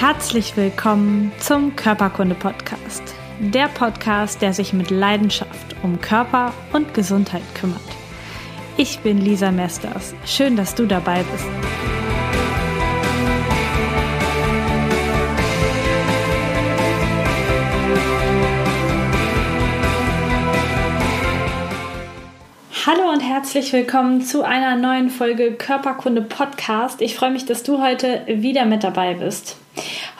Herzlich willkommen zum Körperkunde Podcast. Der Podcast, der sich mit Leidenschaft um Körper und Gesundheit kümmert. Ich bin Lisa Mesters. Schön, dass du dabei bist. Hallo und herzlich willkommen zu einer neuen Folge Körperkunde Podcast. Ich freue mich, dass du heute wieder mit dabei bist.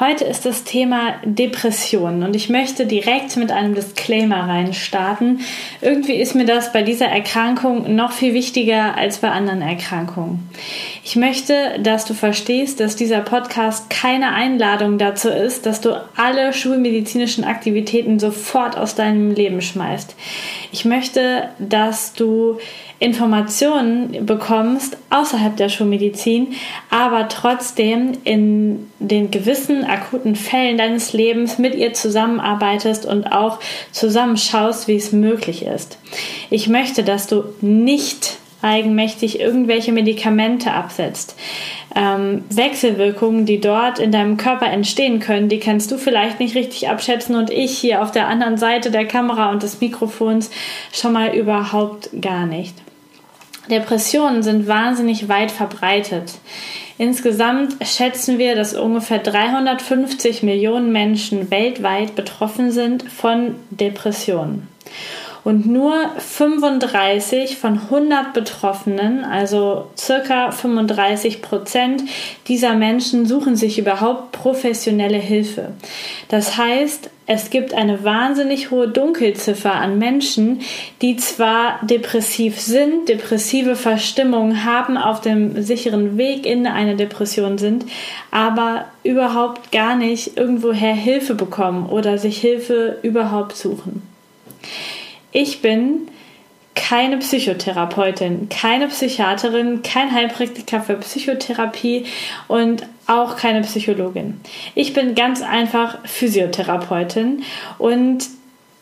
Heute ist das Thema Depressionen und ich möchte direkt mit einem Disclaimer reinstarten. Irgendwie ist mir das bei dieser Erkrankung noch viel wichtiger als bei anderen Erkrankungen. Ich möchte, dass du verstehst, dass dieser Podcast keine Einladung dazu ist, dass du alle schulmedizinischen Aktivitäten sofort aus deinem Leben schmeißt. Ich möchte, dass du Informationen bekommst außerhalb der Schulmedizin, aber trotzdem in den gewissen akuten Fällen deines Lebens mit ihr zusammenarbeitest und auch zusammenschaust, wie es möglich ist. Ich möchte, dass du nicht eigenmächtig irgendwelche Medikamente absetzt. Ähm, Wechselwirkungen, die dort in deinem Körper entstehen können, die kannst du vielleicht nicht richtig abschätzen und ich hier auf der anderen Seite der Kamera und des Mikrofons schon mal überhaupt gar nicht. Depressionen sind wahnsinnig weit verbreitet. Insgesamt schätzen wir, dass ungefähr 350 Millionen Menschen weltweit betroffen sind von Depressionen. Und nur 35 von 100 Betroffenen, also circa 35 Prozent dieser Menschen, suchen sich überhaupt professionelle Hilfe. Das heißt, es gibt eine wahnsinnig hohe Dunkelziffer an Menschen, die zwar depressiv sind, depressive Verstimmungen haben, auf dem sicheren Weg in eine Depression sind, aber überhaupt gar nicht irgendwoher Hilfe bekommen oder sich Hilfe überhaupt suchen. Ich bin keine Psychotherapeutin, keine Psychiaterin, kein Heilpraktiker für Psychotherapie und auch keine Psychologin. Ich bin ganz einfach Physiotherapeutin und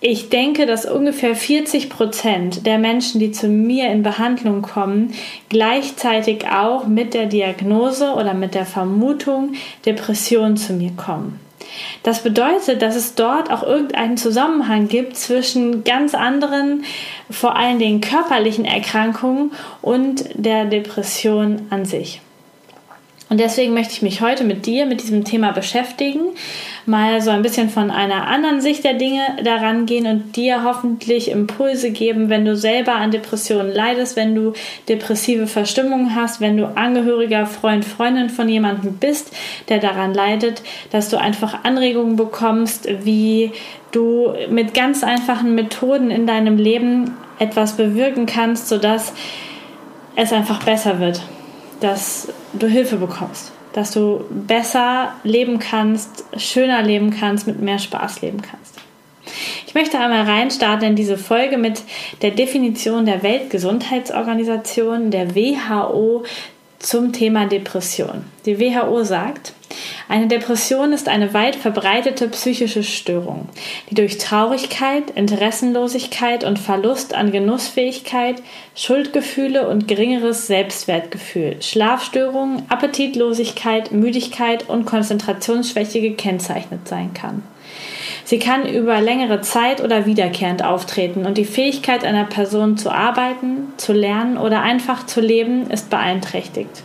ich denke, dass ungefähr 40 Prozent der Menschen, die zu mir in Behandlung kommen, gleichzeitig auch mit der Diagnose oder mit der Vermutung Depression zu mir kommen. Das bedeutet, dass es dort auch irgendeinen Zusammenhang gibt zwischen ganz anderen, vor allen Dingen körperlichen Erkrankungen und der Depression an sich. Und deswegen möchte ich mich heute mit dir mit diesem Thema beschäftigen, mal so ein bisschen von einer anderen Sicht der Dinge daran gehen und dir hoffentlich Impulse geben, wenn du selber an Depressionen leidest, wenn du depressive Verstimmungen hast, wenn du Angehöriger, Freund, Freundin von jemandem bist, der daran leidet, dass du einfach Anregungen bekommst, wie du mit ganz einfachen Methoden in deinem Leben etwas bewirken kannst, sodass es einfach besser wird. Dass du Hilfe bekommst, dass du besser leben kannst, schöner leben kannst, mit mehr Spaß leben kannst. Ich möchte einmal reinstarten in diese Folge mit der Definition der Weltgesundheitsorganisation, der WHO, zum Thema Depression. Die WHO sagt, eine Depression ist eine weit verbreitete psychische Störung, die durch Traurigkeit, Interessenlosigkeit und Verlust an Genussfähigkeit, Schuldgefühle und geringeres Selbstwertgefühl, Schlafstörungen, Appetitlosigkeit, Müdigkeit und Konzentrationsschwäche gekennzeichnet sein kann. Sie kann über längere Zeit oder wiederkehrend auftreten und die Fähigkeit einer Person zu arbeiten, zu lernen oder einfach zu leben ist beeinträchtigt.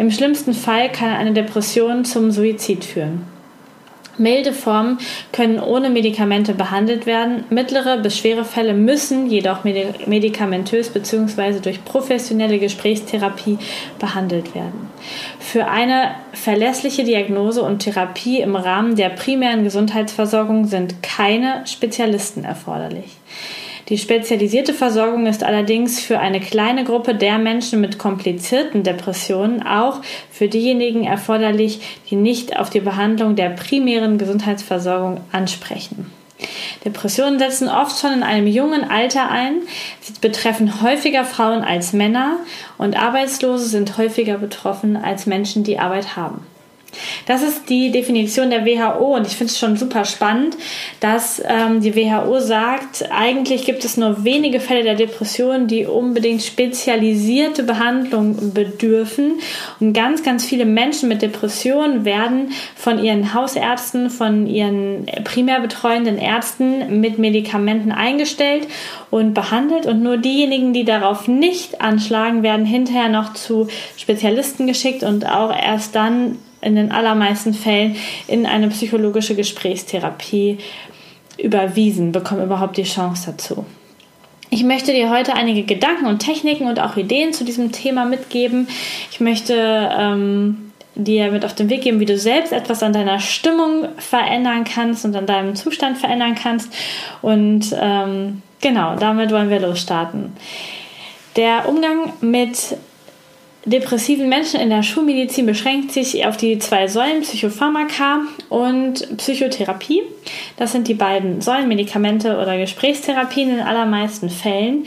Im schlimmsten Fall kann eine Depression zum Suizid führen. Milde Formen können ohne Medikamente behandelt werden. Mittlere bis schwere Fälle müssen jedoch medikamentös bzw. durch professionelle Gesprächstherapie behandelt werden. Für eine verlässliche Diagnose und Therapie im Rahmen der primären Gesundheitsversorgung sind keine Spezialisten erforderlich. Die spezialisierte Versorgung ist allerdings für eine kleine Gruppe der Menschen mit komplizierten Depressionen auch für diejenigen erforderlich, die nicht auf die Behandlung der primären Gesundheitsversorgung ansprechen. Depressionen setzen oft schon in einem jungen Alter ein. Sie betreffen häufiger Frauen als Männer und Arbeitslose sind häufiger betroffen als Menschen, die Arbeit haben. Das ist die Definition der WHO und ich finde es schon super spannend, dass ähm, die WHO sagt, eigentlich gibt es nur wenige Fälle der Depression, die unbedingt spezialisierte Behandlung bedürfen. Und ganz, ganz viele Menschen mit Depressionen werden von ihren Hausärzten, von ihren primär betreuenden Ärzten mit Medikamenten eingestellt und behandelt. Und nur diejenigen, die darauf nicht anschlagen, werden hinterher noch zu Spezialisten geschickt und auch erst dann in den allermeisten Fällen in eine psychologische Gesprächstherapie überwiesen, bekommen überhaupt die Chance dazu. Ich möchte dir heute einige Gedanken und Techniken und auch Ideen zu diesem Thema mitgeben. Ich möchte ähm, dir mit auf den Weg geben, wie du selbst etwas an deiner Stimmung verändern kannst und an deinem Zustand verändern kannst. Und ähm, genau, damit wollen wir losstarten. Der Umgang mit depressiven Menschen in der Schulmedizin beschränkt sich auf die zwei Säulen Psychopharmaka und Psychotherapie. Das sind die beiden Säulen, Medikamente oder Gesprächstherapien in allermeisten Fällen.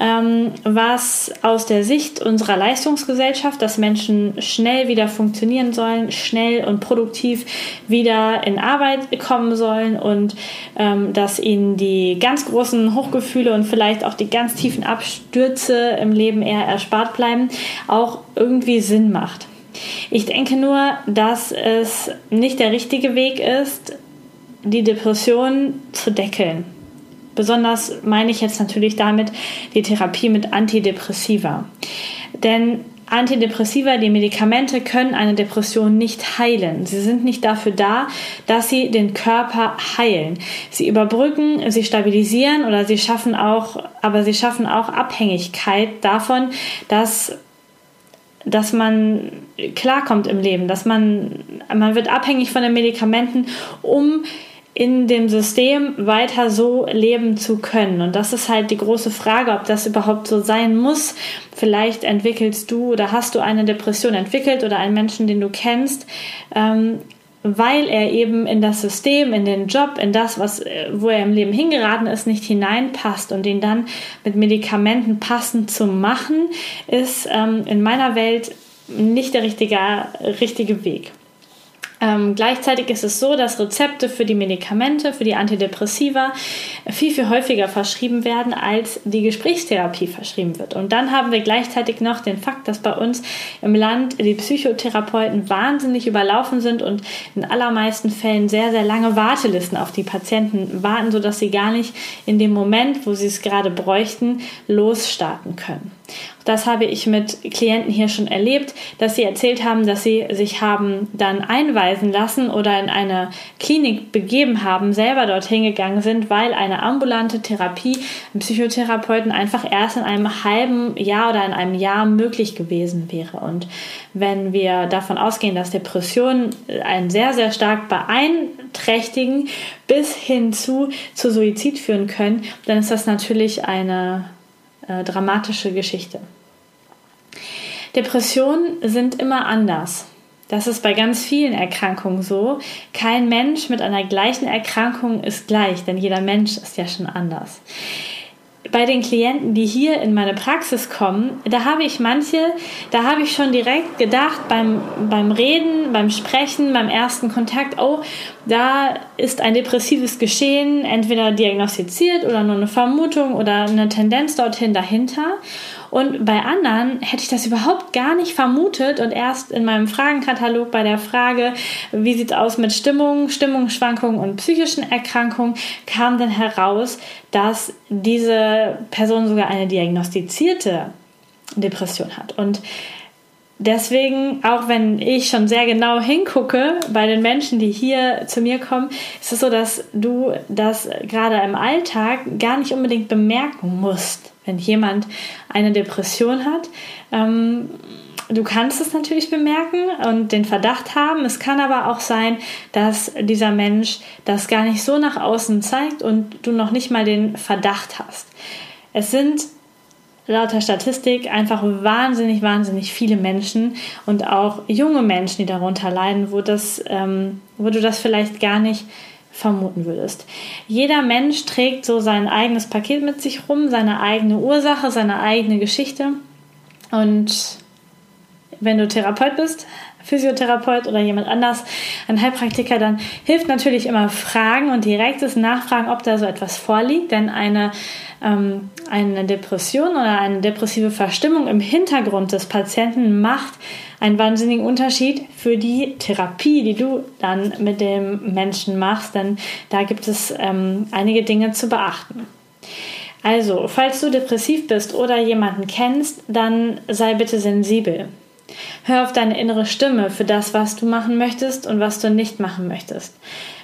Ähm, was aus der Sicht unserer Leistungsgesellschaft, dass Menschen schnell wieder funktionieren sollen, schnell und produktiv wieder in Arbeit kommen sollen und ähm, dass ihnen die ganz großen Hochgefühle und vielleicht auch die ganz tiefen Abstürze im Leben eher erspart bleiben, auch irgendwie Sinn macht. Ich denke nur, dass es nicht der richtige Weg ist, die Depression zu deckeln. Besonders meine ich jetzt natürlich damit die Therapie mit Antidepressiva. Denn Antidepressiva, die Medikamente können eine Depression nicht heilen. Sie sind nicht dafür da, dass sie den Körper heilen. Sie überbrücken, sie stabilisieren oder sie schaffen auch, aber sie schaffen auch Abhängigkeit davon, dass dass man klarkommt im Leben, dass man, man wird abhängig von den Medikamenten, um in dem System weiter so leben zu können. Und das ist halt die große Frage, ob das überhaupt so sein muss. Vielleicht entwickelst du oder hast du eine Depression entwickelt oder einen Menschen, den du kennst. Ähm, weil er eben in das System, in den Job, in das, was, äh, wo er im Leben hingeraten ist, nicht hineinpasst und ihn dann mit Medikamenten passend zu machen, ist ähm, in meiner Welt nicht der richtige, richtige Weg. Ähm, gleichzeitig ist es so, dass Rezepte für die Medikamente, für die Antidepressiva viel, viel häufiger verschrieben werden, als die Gesprächstherapie verschrieben wird. Und dann haben wir gleichzeitig noch den Fakt, dass bei uns im Land die Psychotherapeuten wahnsinnig überlaufen sind und in allermeisten Fällen sehr, sehr lange Wartelisten auf die Patienten warten, sodass sie gar nicht in dem Moment, wo sie es gerade bräuchten, losstarten können. Das habe ich mit Klienten hier schon erlebt, dass sie erzählt haben, dass sie sich haben dann einweisen lassen oder in eine Klinik begeben haben, selber dorthin gegangen sind, weil eine ambulante Therapie im Psychotherapeuten einfach erst in einem halben Jahr oder in einem Jahr möglich gewesen wäre. Und wenn wir davon ausgehen, dass Depressionen einen sehr, sehr stark beeinträchtigen bis hin zu, zu Suizid führen können, dann ist das natürlich eine äh, dramatische Geschichte. Depressionen sind immer anders. Das ist bei ganz vielen Erkrankungen so. Kein Mensch mit einer gleichen Erkrankung ist gleich, denn jeder Mensch ist ja schon anders. Bei den Klienten, die hier in meine Praxis kommen, da habe ich manche, da habe ich schon direkt gedacht beim, beim Reden, beim Sprechen, beim ersten Kontakt, oh, da ist ein depressives Geschehen entweder diagnostiziert oder nur eine Vermutung oder eine Tendenz dorthin dahinter. Und bei anderen hätte ich das überhaupt gar nicht vermutet und erst in meinem Fragenkatalog bei der Frage, wie sieht es aus mit Stimmung, Stimmungsschwankungen und psychischen Erkrankungen, kam dann heraus, dass diese Person sogar eine diagnostizierte Depression hat. Und Deswegen, auch wenn ich schon sehr genau hingucke bei den Menschen, die hier zu mir kommen, ist es so, dass du das gerade im Alltag gar nicht unbedingt bemerken musst wenn jemand eine Depression hat. Ähm, du kannst es natürlich bemerken und den Verdacht haben. Es kann aber auch sein, dass dieser Mensch das gar nicht so nach außen zeigt und du noch nicht mal den Verdacht hast. Es sind laut der Statistik einfach wahnsinnig, wahnsinnig viele Menschen und auch junge Menschen, die darunter leiden, wo, das, ähm, wo du das vielleicht gar nicht vermuten würdest. Jeder Mensch trägt so sein eigenes Paket mit sich rum, seine eigene Ursache, seine eigene Geschichte. Und wenn du Therapeut bist, Physiotherapeut oder jemand anders, ein Heilpraktiker, dann hilft natürlich immer Fragen und direktes Nachfragen, ob da so etwas vorliegt. Denn eine, ähm, eine Depression oder eine depressive Verstimmung im Hintergrund des Patienten macht einen wahnsinnigen Unterschied für die Therapie, die du dann mit dem Menschen machst. Denn da gibt es ähm, einige Dinge zu beachten. Also, falls du depressiv bist oder jemanden kennst, dann sei bitte sensibel. Hör auf deine innere Stimme für das, was du machen möchtest und was du nicht machen möchtest.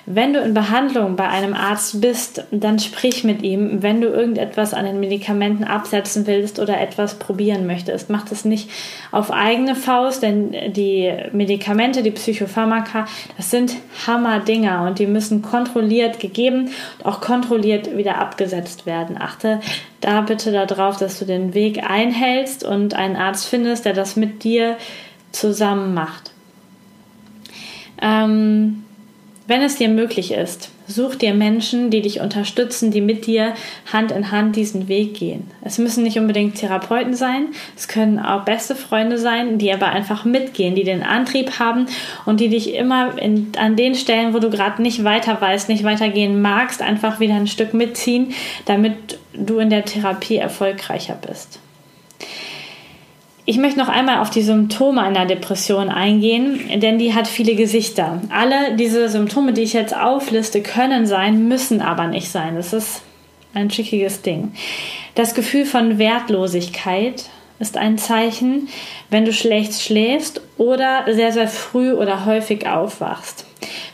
Wenn du in Behandlung bei einem Arzt bist, dann sprich mit ihm. Wenn du irgendetwas an den Medikamenten absetzen willst oder etwas probieren möchtest, mach das nicht auf eigene Faust, denn die Medikamente, die Psychopharmaka, das sind Hammerdinger und die müssen kontrolliert gegeben und auch kontrolliert wieder abgesetzt werden. Achte da bitte darauf, dass du den Weg einhältst und einen Arzt findest, der das mit dir zusammen macht. Ähm, wenn es dir möglich ist, such dir Menschen, die dich unterstützen, die mit dir Hand in Hand diesen Weg gehen. Es müssen nicht unbedingt Therapeuten sein, es können auch beste Freunde sein, die aber einfach mitgehen, die den Antrieb haben und die dich immer in, an den Stellen, wo du gerade nicht weiter weißt, nicht weitergehen magst, einfach wieder ein Stück mitziehen, damit du in der Therapie erfolgreicher bist. Ich möchte noch einmal auf die Symptome einer Depression eingehen, denn die hat viele Gesichter. Alle diese Symptome, die ich jetzt aufliste, können sein, müssen aber nicht sein. Das ist ein schickiges Ding. Das Gefühl von Wertlosigkeit ist ein Zeichen, wenn du schlecht schläfst oder sehr, sehr früh oder häufig aufwachst.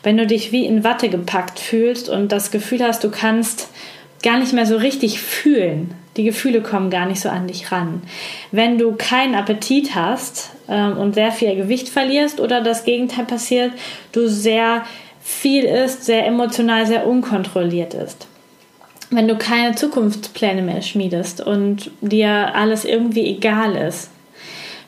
Wenn du dich wie in Watte gepackt fühlst und das Gefühl hast, du kannst gar nicht mehr so richtig fühlen, die Gefühle kommen gar nicht so an dich ran. Wenn du keinen Appetit hast ähm, und sehr viel Gewicht verlierst oder das Gegenteil passiert, du sehr viel isst, sehr emotional, sehr unkontrolliert ist. Wenn du keine Zukunftspläne mehr schmiedest und dir alles irgendwie egal ist.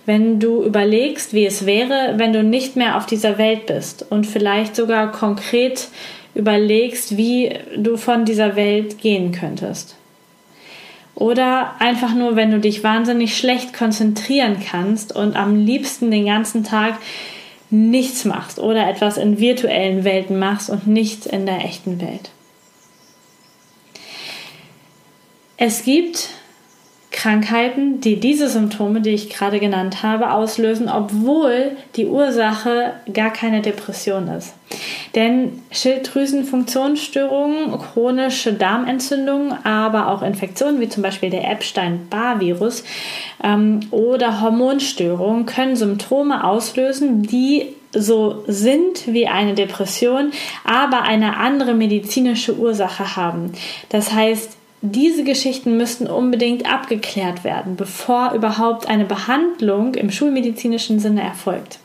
Wenn du überlegst, wie es wäre, wenn du nicht mehr auf dieser Welt bist und vielleicht sogar konkret überlegst, wie du von dieser Welt gehen könntest. Oder einfach nur, wenn du dich wahnsinnig schlecht konzentrieren kannst und am liebsten den ganzen Tag nichts machst oder etwas in virtuellen Welten machst und nichts in der echten Welt. Es gibt Krankheiten, die diese Symptome, die ich gerade genannt habe, auslösen, obwohl die Ursache gar keine Depression ist. Denn Schilddrüsenfunktionsstörungen, chronische Darmentzündungen, aber auch Infektionen wie zum Beispiel der Epstein-Barr-Virus ähm, oder Hormonstörungen können Symptome auslösen, die so sind wie eine Depression, aber eine andere medizinische Ursache haben. Das heißt, diese Geschichten müssten unbedingt abgeklärt werden, bevor überhaupt eine Behandlung im schulmedizinischen Sinne erfolgt.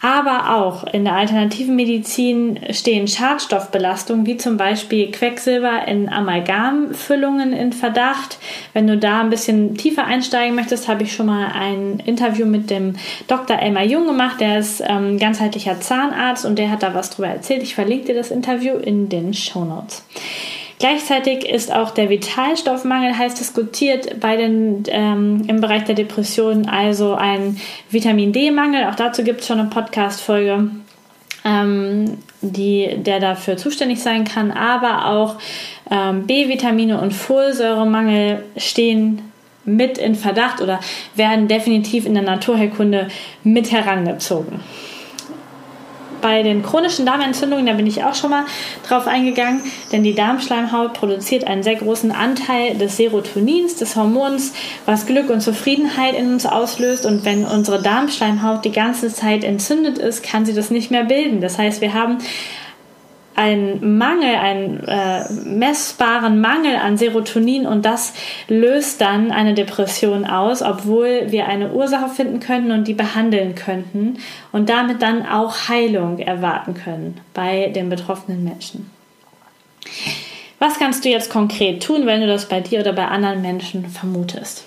Aber auch in der alternativen Medizin stehen Schadstoffbelastungen wie zum Beispiel Quecksilber in Amalgamfüllungen in Verdacht. Wenn du da ein bisschen tiefer einsteigen möchtest, habe ich schon mal ein Interview mit dem Dr. Elmar Jung gemacht. Der ist ähm, ganzheitlicher Zahnarzt und der hat da was drüber erzählt. Ich verlinke dir das Interview in den Show Notes. Gleichzeitig ist auch der Vitalstoffmangel heiß diskutiert bei den, ähm, im Bereich der Depression, also ein Vitamin D-Mangel. Auch dazu gibt es schon eine Podcast-Folge. Ähm, die, der dafür zuständig sein kann, aber auch ähm, B-Vitamine und Folsäuremangel stehen mit in Verdacht oder werden definitiv in der Naturheilkunde mit herangezogen bei den chronischen Darmentzündungen, da bin ich auch schon mal drauf eingegangen, denn die Darmschleimhaut produziert einen sehr großen Anteil des Serotonins, des Hormons, was Glück und Zufriedenheit in uns auslöst. Und wenn unsere Darmschleimhaut die ganze Zeit entzündet ist, kann sie das nicht mehr bilden. Das heißt, wir haben einen Mangel, einen äh, messbaren Mangel an Serotonin und das löst dann eine Depression aus, obwohl wir eine Ursache finden könnten und die behandeln könnten und damit dann auch Heilung erwarten können bei den betroffenen Menschen. Was kannst du jetzt konkret tun, wenn du das bei dir oder bei anderen Menschen vermutest?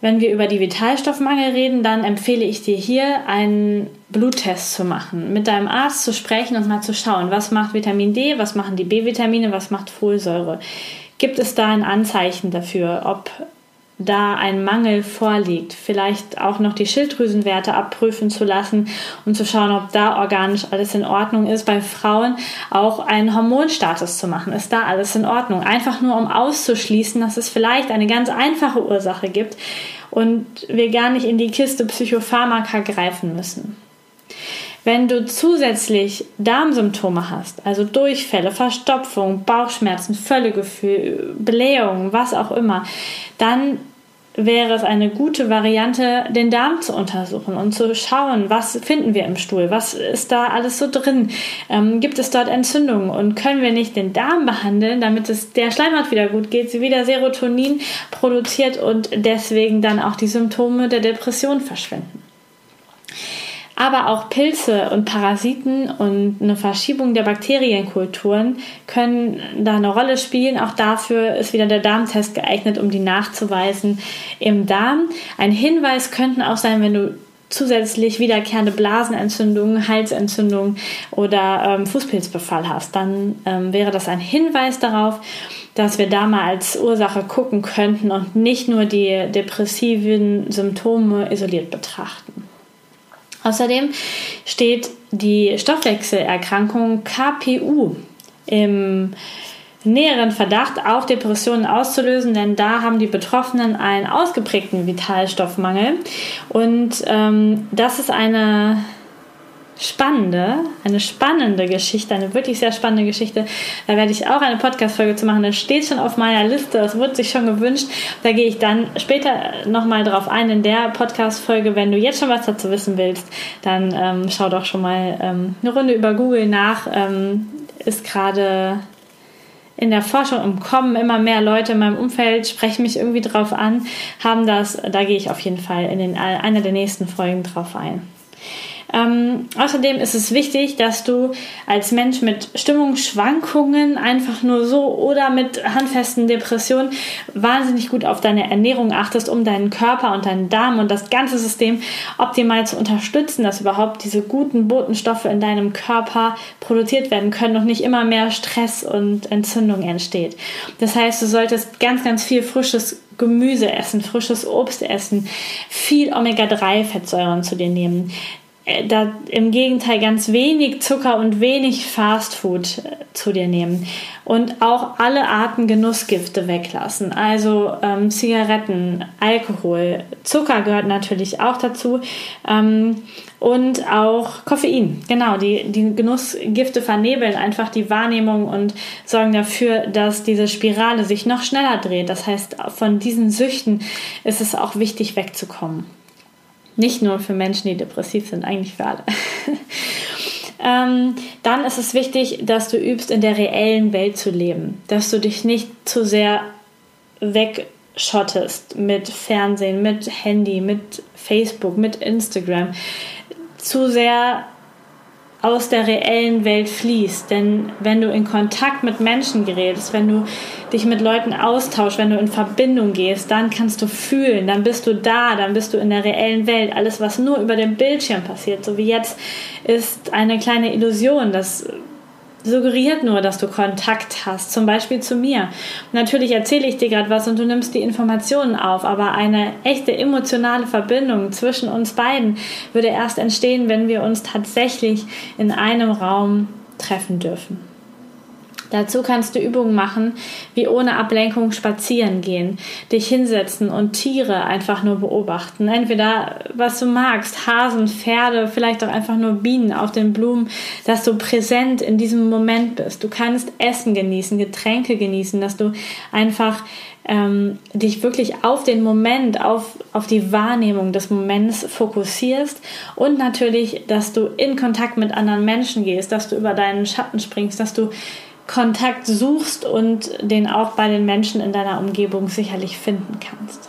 Wenn wir über die Vitalstoffmangel reden, dann empfehle ich dir hier einen Bluttest zu machen, mit deinem Arzt zu sprechen und mal zu schauen, was macht Vitamin D, was machen die B-Vitamine, was macht Folsäure. Gibt es da ein Anzeichen dafür, ob da ein Mangel vorliegt, vielleicht auch noch die Schilddrüsenwerte abprüfen zu lassen und zu schauen, ob da organisch alles in Ordnung ist. Bei Frauen auch einen Hormonstatus zu machen. Ist da alles in Ordnung? Einfach nur, um auszuschließen, dass es vielleicht eine ganz einfache Ursache gibt und wir gar nicht in die Kiste Psychopharmaka greifen müssen. Wenn du zusätzlich Darmsymptome hast, also Durchfälle, Verstopfung, Bauchschmerzen, Völlegefühl, Blähungen, was auch immer, dann wäre es eine gute Variante, den Darm zu untersuchen und zu schauen, was finden wir im Stuhl, was ist da alles so drin, ähm, gibt es dort Entzündungen und können wir nicht den Darm behandeln, damit es der Schleimhaut wieder gut geht, sie wieder Serotonin produziert und deswegen dann auch die Symptome der Depression verschwinden aber auch Pilze und Parasiten und eine Verschiebung der Bakterienkulturen können da eine Rolle spielen. Auch dafür ist wieder der Darmtest geeignet, um die nachzuweisen im Darm. Ein Hinweis könnten auch sein, wenn du zusätzlich wiederkehrende Blasenentzündungen, Halsentzündungen oder ähm, Fußpilzbefall hast, dann ähm, wäre das ein Hinweis darauf, dass wir da mal als Ursache gucken könnten und nicht nur die depressiven Symptome isoliert betrachten. Außerdem steht die Stoffwechselerkrankung KPU im näheren Verdacht, auch Depressionen auszulösen, denn da haben die Betroffenen einen ausgeprägten Vitalstoffmangel. Und ähm, das ist eine spannende, eine spannende Geschichte, eine wirklich sehr spannende Geschichte. Da werde ich auch eine Podcast-Folge zu machen. Das steht schon auf meiner Liste, das wurde sich schon gewünscht. Da gehe ich dann später nochmal drauf ein in der Podcast-Folge. Wenn du jetzt schon was dazu wissen willst, dann ähm, schau doch schon mal ähm, eine Runde über Google nach. Ähm, ist gerade in der Forschung im Kommen immer mehr Leute in meinem Umfeld sprechen mich irgendwie drauf an, haben das, da gehe ich auf jeden Fall in den, einer der nächsten Folgen drauf ein. Ähm, außerdem ist es wichtig, dass du als Mensch mit Stimmungsschwankungen einfach nur so oder mit handfesten Depressionen wahnsinnig gut auf deine Ernährung achtest, um deinen Körper und deinen Darm und das ganze System optimal zu unterstützen, dass überhaupt diese guten Botenstoffe in deinem Körper produziert werden können und nicht immer mehr Stress und Entzündung entsteht. Das heißt, du solltest ganz, ganz viel frisches Gemüse essen, frisches Obst essen, viel Omega-3-Fettsäuren zu dir nehmen, da im Gegenteil ganz wenig Zucker und wenig Fastfood äh, zu dir nehmen und auch alle Arten Genussgifte weglassen. Also ähm, Zigaretten, Alkohol, Zucker gehört natürlich auch dazu ähm, und auch Koffein. Genau, die, die Genussgifte vernebeln einfach die Wahrnehmung und sorgen dafür, dass diese Spirale sich noch schneller dreht. Das heißt, von diesen Süchten ist es auch wichtig wegzukommen. Nicht nur für Menschen, die depressiv sind, eigentlich für alle. ähm, dann ist es wichtig, dass du übst, in der reellen Welt zu leben. Dass du dich nicht zu sehr wegschottest mit Fernsehen, mit Handy, mit Facebook, mit Instagram. Zu sehr aus der reellen Welt fließt. Denn wenn du in Kontakt mit Menschen gerätst, wenn du dich mit Leuten austauschst, wenn du in Verbindung gehst, dann kannst du fühlen, dann bist du da, dann bist du in der reellen Welt. Alles, was nur über dem Bildschirm passiert, so wie jetzt, ist eine kleine Illusion. Das suggeriert nur, dass du Kontakt hast, zum Beispiel zu mir. Natürlich erzähle ich dir gerade was und du nimmst die Informationen auf, aber eine echte emotionale Verbindung zwischen uns beiden würde erst entstehen, wenn wir uns tatsächlich in einem Raum treffen dürfen. Dazu kannst du Übungen machen, wie ohne Ablenkung spazieren gehen, dich hinsetzen und Tiere einfach nur beobachten. Entweder was du magst, Hasen, Pferde, vielleicht auch einfach nur Bienen auf den Blumen, dass du präsent in diesem Moment bist. Du kannst Essen genießen, Getränke genießen, dass du einfach ähm, dich wirklich auf den Moment, auf, auf die Wahrnehmung des Moments fokussierst und natürlich, dass du in Kontakt mit anderen Menschen gehst, dass du über deinen Schatten springst, dass du Kontakt suchst und den auch bei den Menschen in deiner Umgebung sicherlich finden kannst.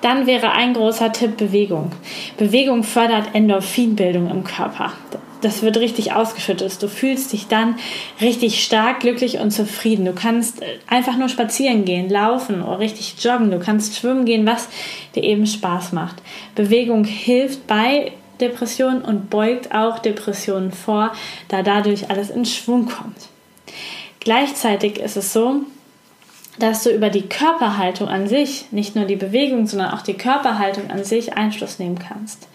Dann wäre ein großer Tipp Bewegung. Bewegung fördert Endorphinbildung im Körper. Das wird richtig ausgeschüttet. Du fühlst dich dann richtig stark, glücklich und zufrieden. Du kannst einfach nur spazieren gehen, laufen oder richtig joggen. Du kannst schwimmen gehen, was dir eben Spaß macht. Bewegung hilft bei Depressionen und beugt auch Depressionen vor, da dadurch alles in Schwung kommt. Gleichzeitig ist es so, dass du über die Körperhaltung an sich, nicht nur die Bewegung, sondern auch die Körperhaltung an sich Einfluss nehmen kannst.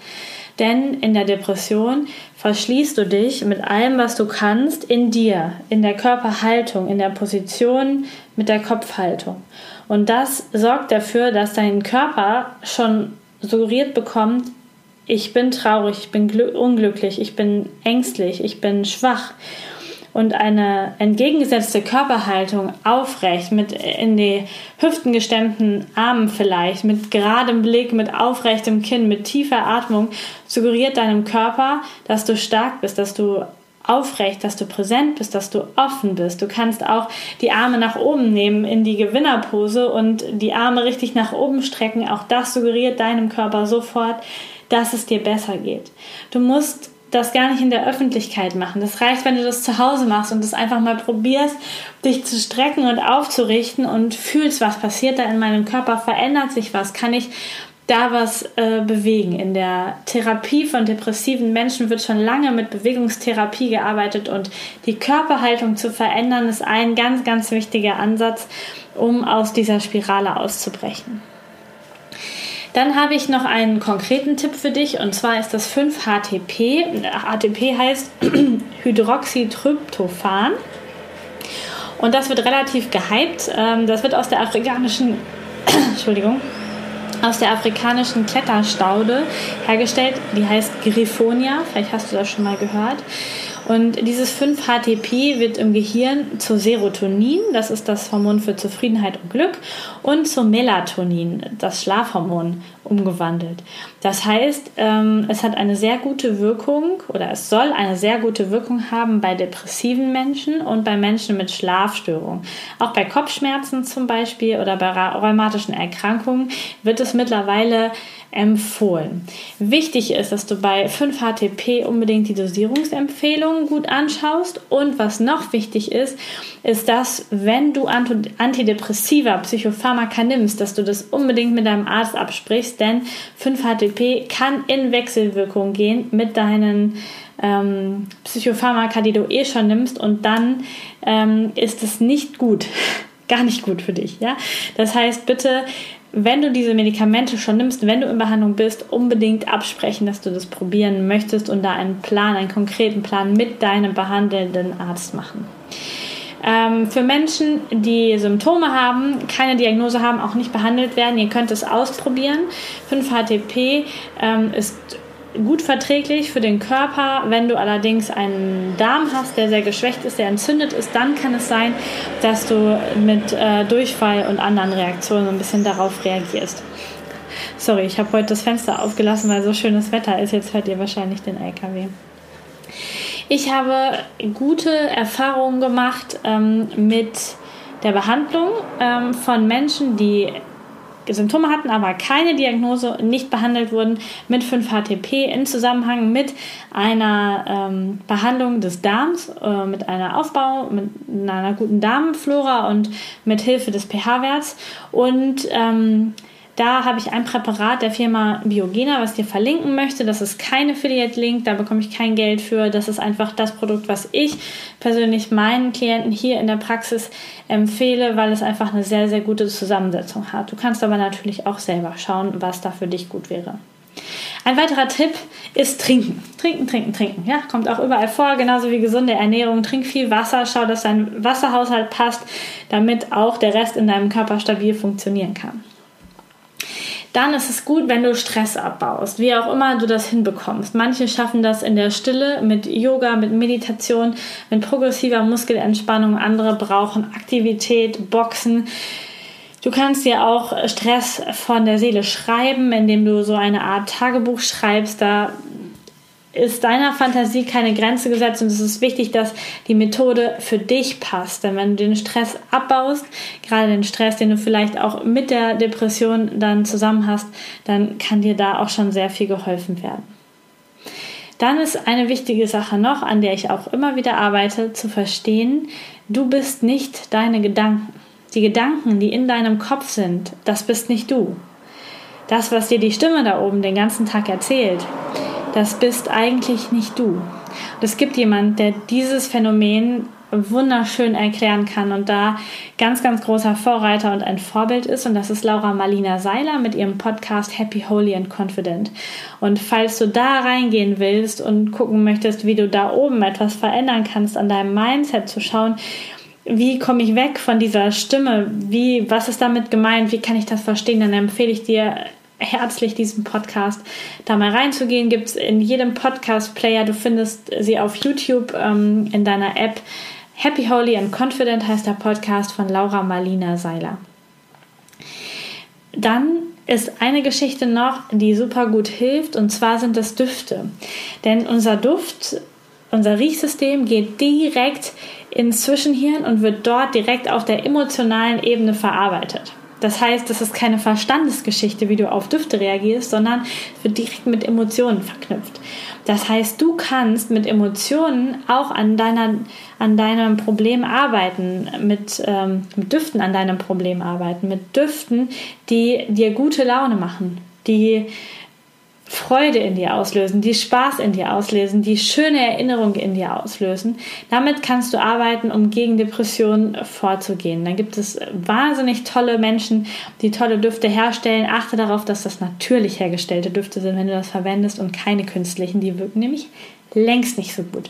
Denn in der Depression verschließt du dich mit allem, was du kannst, in dir, in der Körperhaltung, in der Position, mit der Kopfhaltung. Und das sorgt dafür, dass dein Körper schon suggeriert bekommt, ich bin traurig, ich bin unglücklich, ich bin ängstlich, ich bin schwach und eine entgegengesetzte Körperhaltung aufrecht, mit in die Hüften gestemmten Armen vielleicht, mit geradem Blick, mit aufrechtem Kinn, mit tiefer Atmung, suggeriert deinem Körper, dass du stark bist, dass du aufrecht, dass du präsent bist, dass du offen bist. Du kannst auch die Arme nach oben nehmen in die Gewinnerpose und die Arme richtig nach oben strecken. Auch das suggeriert deinem Körper sofort, dass es dir besser geht. Du musst das gar nicht in der Öffentlichkeit machen. Das reicht, wenn du das zu Hause machst und das einfach mal probierst, dich zu strecken und aufzurichten und fühlst, was passiert da in meinem Körper, verändert sich was, kann ich da was äh, bewegen. In der Therapie von depressiven Menschen wird schon lange mit Bewegungstherapie gearbeitet und die Körperhaltung zu verändern ist ein ganz, ganz wichtiger Ansatz, um aus dieser Spirale auszubrechen. Dann habe ich noch einen konkreten Tipp für dich und zwar ist das 5-HTP. HTP heißt Hydroxytryptophan. Und das wird relativ gehypt. Ähm, das wird aus der afrikanischen, Entschuldigung, aus der afrikanischen Kletterstaude hergestellt. Die heißt Griffonia. Vielleicht hast du das schon mal gehört. Und dieses 5-HTP wird im Gehirn zu Serotonin, das ist das Hormon für Zufriedenheit und Glück, und zu Melatonin, das Schlafhormon, umgewandelt. Das heißt, ähm, es hat eine sehr gute Wirkung oder es soll eine sehr gute Wirkung haben bei depressiven Menschen und bei Menschen mit Schlafstörungen. Auch bei Kopfschmerzen zum Beispiel oder bei rheumatischen Erkrankungen wird es mittlerweile empfohlen. Wichtig ist, dass du bei 5-HTP unbedingt die Dosierungsempfehlungen gut anschaust und was noch wichtig ist, ist, dass wenn du Antidepressiva, Psychopharmaka nimmst, dass du das unbedingt mit deinem Arzt absprichst, denn 5-HTP kann in Wechselwirkung gehen mit deinen ähm, Psychopharmaka, die du eh schon nimmst und dann ähm, ist es nicht gut. Gar nicht gut für dich, ja. Das heißt, bitte wenn du diese Medikamente schon nimmst, wenn du in Behandlung bist, unbedingt absprechen, dass du das probieren möchtest und da einen Plan, einen konkreten Plan mit deinem behandelnden Arzt machen. Ähm, für Menschen, die Symptome haben, keine Diagnose haben, auch nicht behandelt werden, ihr könnt es ausprobieren. 5-HTP ähm, ist gut verträglich für den Körper. Wenn du allerdings einen Darm hast, der sehr geschwächt ist, der entzündet ist, dann kann es sein, dass du mit äh, Durchfall und anderen Reaktionen ein bisschen darauf reagierst. Sorry, ich habe heute das Fenster aufgelassen, weil so schönes Wetter ist. Jetzt hört ihr wahrscheinlich den LKW. Ich habe gute Erfahrungen gemacht ähm, mit der Behandlung ähm, von Menschen, die Symptome hatten, aber keine Diagnose, nicht behandelt wurden mit 5-HTP in Zusammenhang mit einer ähm, Behandlung des Darms, äh, mit einer Aufbau, mit einer guten Darmflora und mit Hilfe des pH-Werts. Und ähm, da habe ich ein Präparat der Firma Biogena, was ich dir verlinken möchte. Das ist kein Affiliate-Link, da bekomme ich kein Geld für. Das ist einfach das Produkt, was ich persönlich meinen Klienten hier in der Praxis empfehle, weil es einfach eine sehr, sehr gute Zusammensetzung hat. Du kannst aber natürlich auch selber schauen, was da für dich gut wäre. Ein weiterer Tipp ist trinken. Trinken, trinken, trinken. Ja, kommt auch überall vor, genauso wie gesunde Ernährung. Trink viel Wasser, schau, dass dein Wasserhaushalt passt, damit auch der Rest in deinem Körper stabil funktionieren kann dann ist es gut, wenn du Stress abbaust, wie auch immer du das hinbekommst. Manche schaffen das in der Stille mit Yoga, mit Meditation, mit progressiver Muskelentspannung. Andere brauchen Aktivität, Boxen. Du kannst dir auch Stress von der Seele schreiben, indem du so eine Art Tagebuch schreibst. Da ist deiner Fantasie keine Grenze gesetzt und es ist wichtig, dass die Methode für dich passt. Denn wenn du den Stress abbaust, gerade den Stress, den du vielleicht auch mit der Depression dann zusammen hast, dann kann dir da auch schon sehr viel geholfen werden. Dann ist eine wichtige Sache noch, an der ich auch immer wieder arbeite, zu verstehen, du bist nicht deine Gedanken. Die Gedanken, die in deinem Kopf sind, das bist nicht du. Das, was dir die Stimme da oben den ganzen Tag erzählt, das bist eigentlich nicht du. Und es gibt jemand, der dieses Phänomen wunderschön erklären kann und da ganz, ganz großer Vorreiter und ein Vorbild ist. Und das ist Laura Marlina Seiler mit ihrem Podcast Happy, Holy and Confident. Und falls du da reingehen willst und gucken möchtest, wie du da oben etwas verändern kannst an deinem Mindset, zu schauen, wie komme ich weg von dieser Stimme? Wie, was ist damit gemeint? Wie kann ich das verstehen? Dann empfehle ich dir herzlich diesen Podcast da mal reinzugehen. Gibt es in jedem Podcast-Player. Du findest sie auf YouTube ähm, in deiner App. Happy, Holy and Confident heißt der Podcast von Laura Marlina Seiler. Dann ist eine Geschichte noch, die super gut hilft, und zwar sind das Düfte. Denn unser Duft, unser Riechsystem geht direkt ins Zwischenhirn und wird dort direkt auf der emotionalen Ebene verarbeitet. Das heißt, das ist keine Verstandesgeschichte, wie du auf Düfte reagierst, sondern wird direkt mit Emotionen verknüpft. Das heißt, du kannst mit Emotionen auch an, deiner, an deinem Problem arbeiten, mit, ähm, mit Düften an deinem Problem arbeiten, mit Düften, die dir gute Laune machen, die Freude in dir auslösen, die Spaß in dir auslösen, die schöne Erinnerung in dir auslösen. Damit kannst du arbeiten, um gegen Depressionen vorzugehen. Dann gibt es wahnsinnig tolle Menschen, die tolle Düfte herstellen. Achte darauf, dass das natürlich hergestellte Düfte sind, wenn du das verwendest und keine künstlichen. Die wirken nämlich längst nicht so gut.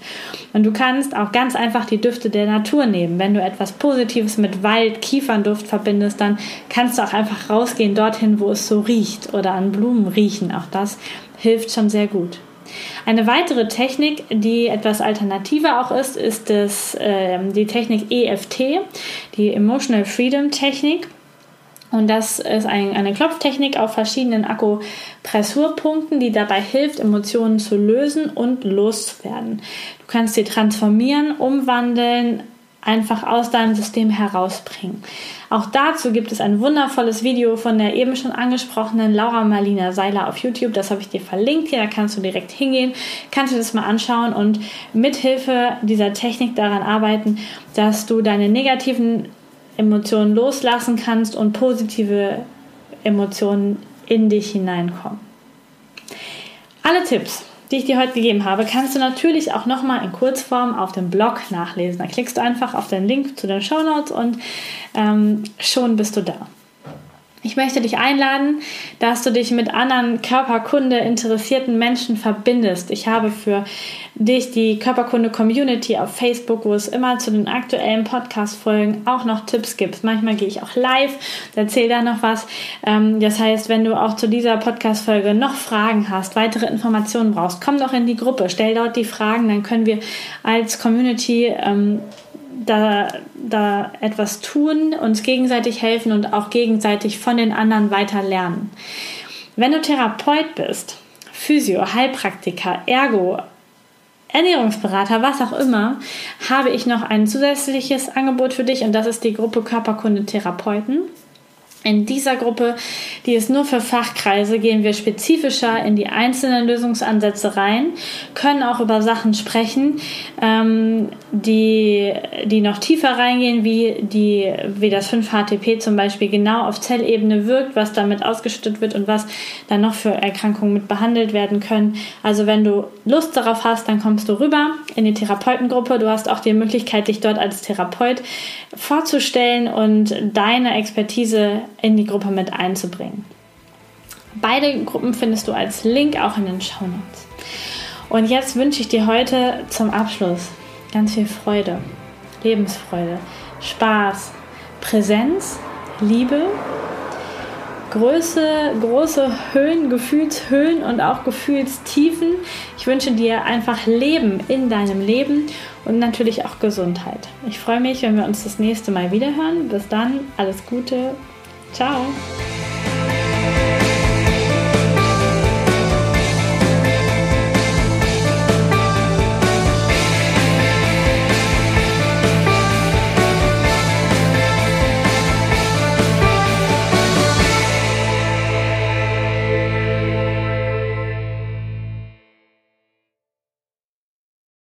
Und du kannst auch ganz einfach die Düfte der Natur nehmen. Wenn du etwas Positives mit Wald, Kiefernduft verbindest, dann kannst du auch einfach rausgehen dorthin, wo es so riecht oder an Blumen riechen. Auch das hilft schon sehr gut. Eine weitere Technik, die etwas alternativer auch ist, ist das, äh, die Technik EFT, die Emotional Freedom Technik. Und das ist ein, eine Klopftechnik auf verschiedenen Akupressurpunkten, die dabei hilft, Emotionen zu lösen und loszuwerden. Du kannst sie transformieren, umwandeln, einfach aus deinem System herausbringen. Auch dazu gibt es ein wundervolles Video von der eben schon angesprochenen Laura Marlina Seiler auf YouTube. Das habe ich dir verlinkt hier. Da kannst du direkt hingehen, kannst du das mal anschauen und mithilfe dieser Technik daran arbeiten, dass du deine negativen Emotionen loslassen kannst und positive Emotionen in dich hineinkommen. Alle Tipps, die ich dir heute gegeben habe, kannst du natürlich auch nochmal in Kurzform auf dem Blog nachlesen. Da klickst du einfach auf den Link zu den Show Notes und ähm, schon bist du da. Ich möchte dich einladen, dass du dich mit anderen Körperkunde interessierten Menschen verbindest. Ich habe für dich die Körperkunde Community auf Facebook, wo es immer zu den aktuellen Podcast-Folgen auch noch Tipps gibt. Manchmal gehe ich auch live, erzähle da noch was. Ähm, das heißt, wenn du auch zu dieser Podcast-Folge noch Fragen hast, weitere Informationen brauchst, komm doch in die Gruppe, stell dort die Fragen, dann können wir als Community ähm, da, da etwas tun, uns gegenseitig helfen und auch gegenseitig von den anderen weiter lernen. Wenn du Therapeut bist, Physio, Heilpraktiker, Ergo, Ernährungsberater, was auch immer, habe ich noch ein zusätzliches Angebot für dich und das ist die Gruppe Körperkunde Therapeuten. In dieser Gruppe, die ist nur für Fachkreise, gehen wir spezifischer in die einzelnen Lösungsansätze rein, können auch über Sachen sprechen, ähm, die, die noch tiefer reingehen, wie, die, wie das 5-HTP zum Beispiel genau auf Zellebene wirkt, was damit ausgeschüttet wird und was dann noch für Erkrankungen mit behandelt werden können. Also wenn du Lust darauf hast, dann kommst du rüber in die Therapeutengruppe. Du hast auch die Möglichkeit, dich dort als Therapeut vorzustellen und deine Expertise in die Gruppe mit einzubringen. Beide Gruppen findest du als Link auch in den Show Notes. Und jetzt wünsche ich dir heute zum Abschluss ganz viel Freude, Lebensfreude, Spaß, Präsenz, Liebe, Größe, große Höhen, Gefühlshöhen und auch Gefühlstiefen. Ich wünsche dir einfach Leben in deinem Leben und natürlich auch Gesundheit. Ich freue mich, wenn wir uns das nächste Mal wieder hören. Bis dann, alles Gute, Ciao.